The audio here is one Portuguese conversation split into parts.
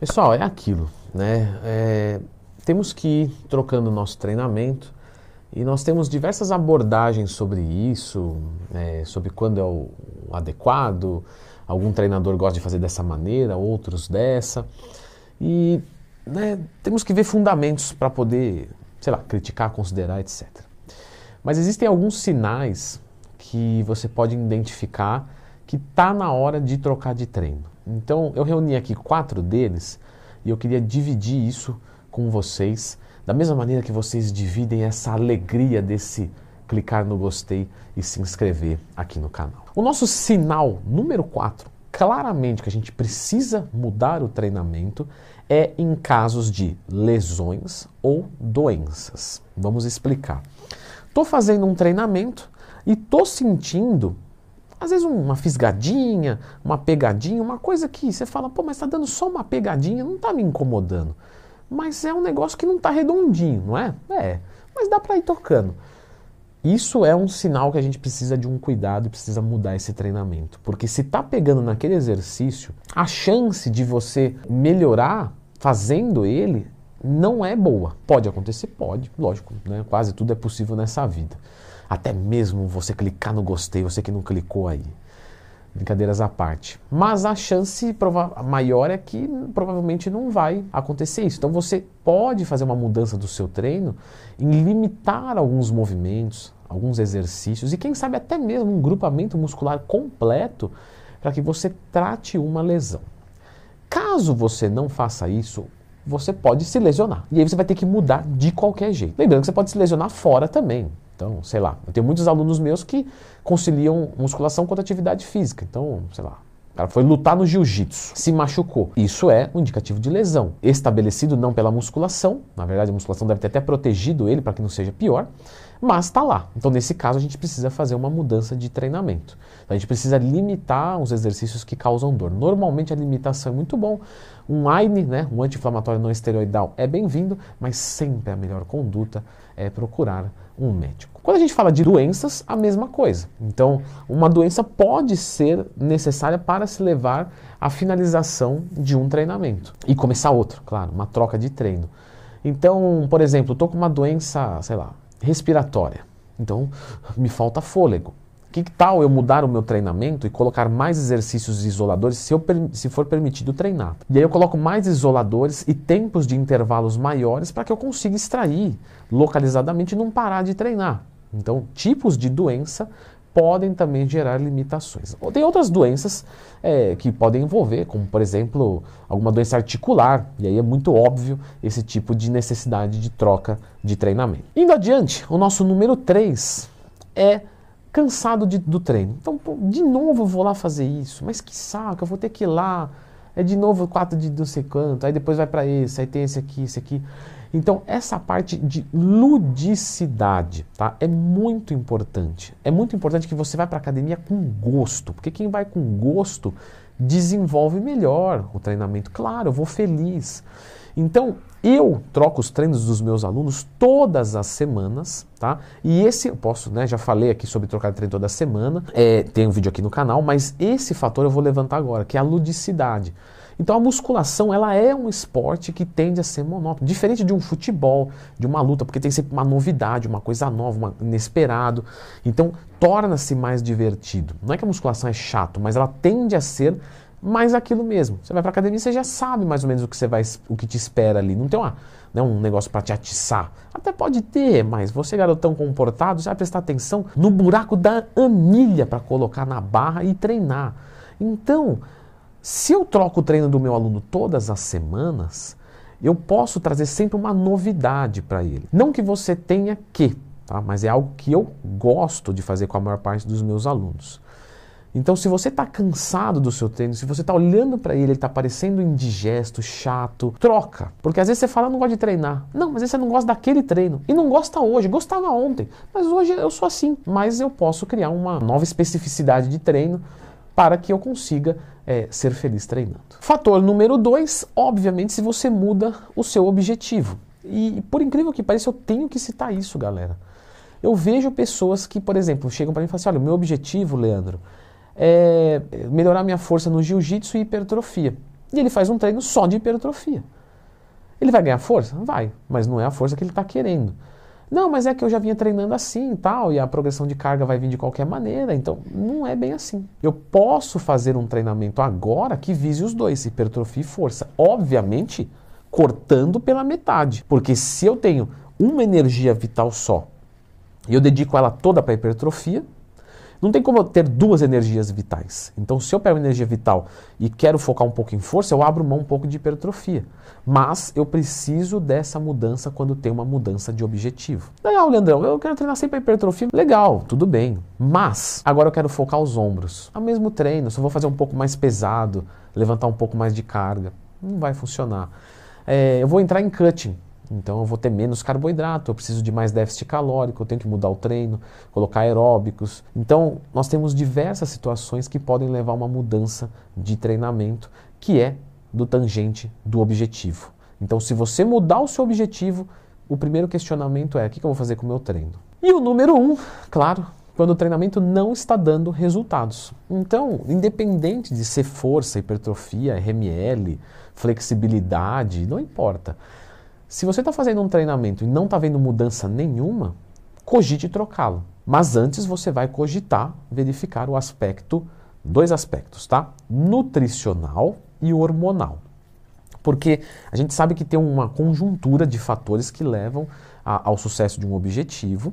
Pessoal, é aquilo, né? É, temos que ir trocando nosso treinamento e nós temos diversas abordagens sobre isso, é, sobre quando é o adequado. Algum treinador gosta de fazer dessa maneira, outros dessa. E né, temos que ver fundamentos para poder, sei lá, criticar, considerar, etc. Mas existem alguns sinais que você pode identificar que está na hora de trocar de treino. Então, eu reuni aqui quatro deles e eu queria dividir isso com vocês, da mesma maneira que vocês dividem essa alegria desse clicar no gostei e se inscrever aqui no canal. O nosso sinal número 4, claramente que a gente precisa mudar o treinamento, é em casos de lesões ou doenças. Vamos explicar. Estou fazendo um treinamento e estou sentindo às vezes uma fisgadinha, uma pegadinha, uma coisa que você fala, pô, mas está dando só uma pegadinha, não está me incomodando. Mas é um negócio que não está redondinho, não é? É, mas dá para ir tocando. Isso é um sinal que a gente precisa de um cuidado e precisa mudar esse treinamento. Porque se está pegando naquele exercício, a chance de você melhorar fazendo ele não é boa. Pode acontecer? Pode, lógico, né? quase tudo é possível nessa vida. Até mesmo você clicar no gostei, você que não clicou aí. Brincadeiras à parte. Mas a chance maior é que provavelmente não vai acontecer isso. Então você pode fazer uma mudança do seu treino em limitar alguns movimentos, alguns exercícios e quem sabe até mesmo um grupamento muscular completo para que você trate uma lesão. Caso você não faça isso, você pode se lesionar. E aí você vai ter que mudar de qualquer jeito. Lembrando que você pode se lesionar fora também. Então, sei lá, eu tenho muitos alunos meus que conciliam musculação com atividade física. Então, sei lá, o cara foi lutar no jiu-jitsu, se machucou. Isso é um indicativo de lesão, estabelecido não pela musculação, na verdade a musculação deve ter até protegido ele para que não seja pior, mas está lá. Então, nesse caso, a gente precisa fazer uma mudança de treinamento. A gente precisa limitar os exercícios que causam dor. Normalmente, a limitação é muito bom. Um AINE, né, um anti-inflamatório não esteroidal, é bem-vindo, mas sempre a melhor conduta é procurar um médico. Quando a gente fala de doenças, a mesma coisa. Então, uma doença pode ser necessária para se levar à finalização de um treinamento e começar outro, claro, uma troca de treino. Então, por exemplo, estou com uma doença, sei lá, respiratória. Então, me falta fôlego. Que tal eu mudar o meu treinamento e colocar mais exercícios isoladores se, eu, se for permitido treinar? E aí eu coloco mais isoladores e tempos de intervalos maiores para que eu consiga extrair localizadamente e não parar de treinar. Então, tipos de doença podem também gerar limitações. Tem outras doenças é, que podem envolver, como por exemplo alguma doença articular, e aí é muito óbvio esse tipo de necessidade de troca de treinamento. Indo adiante, o nosso número 3 é cansado de, do treino. Então, pô, de novo eu vou lá fazer isso, mas que saco, eu vou ter que ir lá. É de novo quatro de não sei quanto, aí depois vai para esse, aí tem esse aqui, esse aqui. Então, essa parte de ludicidade, tá? É muito importante. É muito importante que você vá para academia com gosto, porque quem vai com gosto desenvolve melhor o treinamento. Claro, eu vou feliz. Então, eu troco os treinos dos meus alunos todas as semanas, tá? E esse, eu posso, né? Já falei aqui sobre trocar treino toda semana, é, tem um vídeo aqui no canal, mas esse fator eu vou levantar agora, que é a ludicidade. Então a musculação ela é um esporte que tende a ser monótono, diferente de um futebol, de uma luta, porque tem sempre uma novidade, uma coisa nova, um inesperado. Então torna-se mais divertido. Não é que a musculação é chato, mas ela tende a ser mais aquilo mesmo. Você vai para academia, você já sabe mais ou menos o que você vai, o que te espera ali. Não tem uma, né, um negócio para te atiçar. Até pode ter, mas você garotão comportado, já vai prestar atenção no buraco da anilha para colocar na barra e treinar. Então, se eu troco o treino do meu aluno todas as semanas, eu posso trazer sempre uma novidade para ele. Não que você tenha que, tá? mas é algo que eu gosto de fazer com a maior parte dos meus alunos. Então, se você está cansado do seu treino, se você está olhando para ele, ele está parecendo indigesto, chato, troca. Porque às vezes você fala, não gosto de treinar. Não, mas você não gosta daquele treino. E não gosta hoje, gostava ontem. Mas hoje eu sou assim. Mas eu posso criar uma nova especificidade de treino para que eu consiga é, ser feliz treinando. Fator número dois, obviamente, se você muda o seu objetivo. E por incrível que pareça, eu tenho que citar isso, galera. Eu vejo pessoas que, por exemplo, chegam para mim e falam assim: olha, o meu objetivo, Leandro, é melhorar minha força no jiu-jitsu e hipertrofia. e ele faz um treino só de hipertrofia. Ele vai ganhar força? Vai, mas não é a força que ele está querendo. Não, mas é que eu já vinha treinando assim e tal, e a progressão de carga vai vir de qualquer maneira, então não é bem assim. Eu posso fazer um treinamento agora que vise os dois, hipertrofia e força. Obviamente, cortando pela metade, porque se eu tenho uma energia vital só e eu dedico ela toda para hipertrofia, não tem como eu ter duas energias vitais. Então, se eu pego energia vital e quero focar um pouco em força, eu abro mão um pouco de hipertrofia. Mas eu preciso dessa mudança quando tem uma mudança de objetivo. Legal, Leandrão, eu quero treinar sempre a hipertrofia. Legal, tudo bem. Mas agora eu quero focar os ombros. Ao mesmo treino, só vou fazer um pouco mais pesado, levantar um pouco mais de carga. Não vai funcionar. É, eu vou entrar em cutting. Então eu vou ter menos carboidrato, eu preciso de mais déficit calórico, eu tenho que mudar o treino, colocar aeróbicos. Então nós temos diversas situações que podem levar a uma mudança de treinamento, que é do tangente do objetivo. Então se você mudar o seu objetivo, o primeiro questionamento é: o que eu vou fazer com o meu treino? E o número um, claro, quando o treinamento não está dando resultados. Então, independente de ser força, hipertrofia, RML, flexibilidade, não importa. Se você está fazendo um treinamento e não está vendo mudança nenhuma, cogite trocá-lo. Mas antes você vai cogitar verificar o aspecto, dois aspectos, tá? Nutricional e hormonal. Porque a gente sabe que tem uma conjuntura de fatores que levam a, ao sucesso de um objetivo.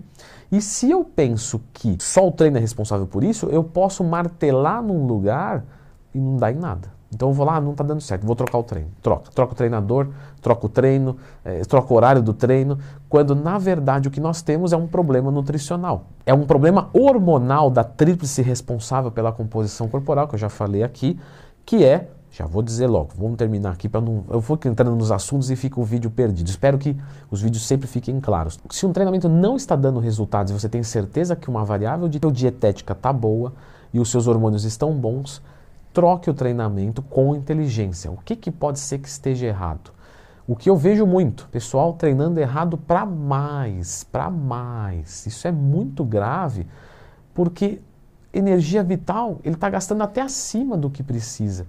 E se eu penso que só o treino é responsável por isso, eu posso martelar num lugar e não dar em nada. Então eu vou lá, não está dando certo, vou trocar o treino. Troca, troca o treinador, troca o treino, é, troca o horário do treino, quando na verdade o que nós temos é um problema nutricional. É um problema hormonal da tríplice responsável pela composição corporal, que eu já falei aqui, que é, já vou dizer logo, vamos terminar aqui para não. Eu vou entrando nos assuntos e fica o vídeo perdido. Espero que os vídeos sempre fiquem claros. Se um treinamento não está dando resultados e você tem certeza que uma variável de dietética está boa e os seus hormônios estão bons, troque o treinamento com inteligência. O que, que pode ser que esteja errado? O que eu vejo muito, pessoal treinando errado para mais, para mais. Isso é muito grave, porque energia vital ele está gastando até acima do que precisa.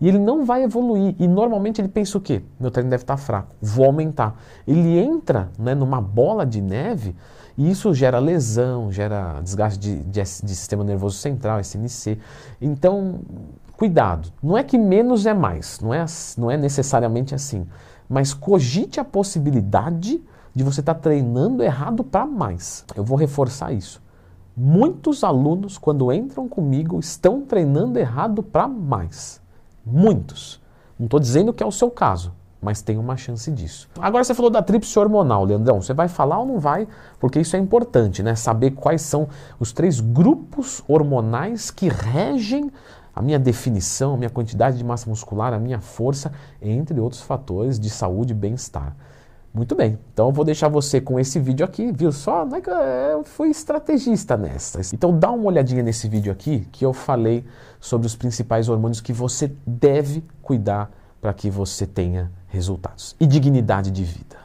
E ele não vai evoluir. E normalmente ele pensa o quê? Meu treino deve estar tá fraco, vou aumentar. Ele entra né, numa bola de neve e isso gera lesão, gera desgaste de, de, de sistema nervoso central, SNC. Então, Cuidado, não é que menos é mais, não é, não é necessariamente assim, mas cogite a possibilidade de você estar tá treinando errado para mais. Eu vou reforçar isso. Muitos alunos, quando entram comigo, estão treinando errado para mais. Muitos. Não estou dizendo que é o seu caso, mas tem uma chance disso. Agora você falou da tríplice hormonal, Leandrão. Você vai falar ou não vai? Porque isso é importante, né? Saber quais são os três grupos hormonais que regem a minha definição, a minha quantidade de massa muscular, a minha força, entre outros fatores de saúde e bem-estar. Muito bem, então eu vou deixar você com esse vídeo aqui, viu só? É que eu fui estrategista nessa. Então dá uma olhadinha nesse vídeo aqui que eu falei sobre os principais hormônios que você deve cuidar para que você tenha resultados e dignidade de vida.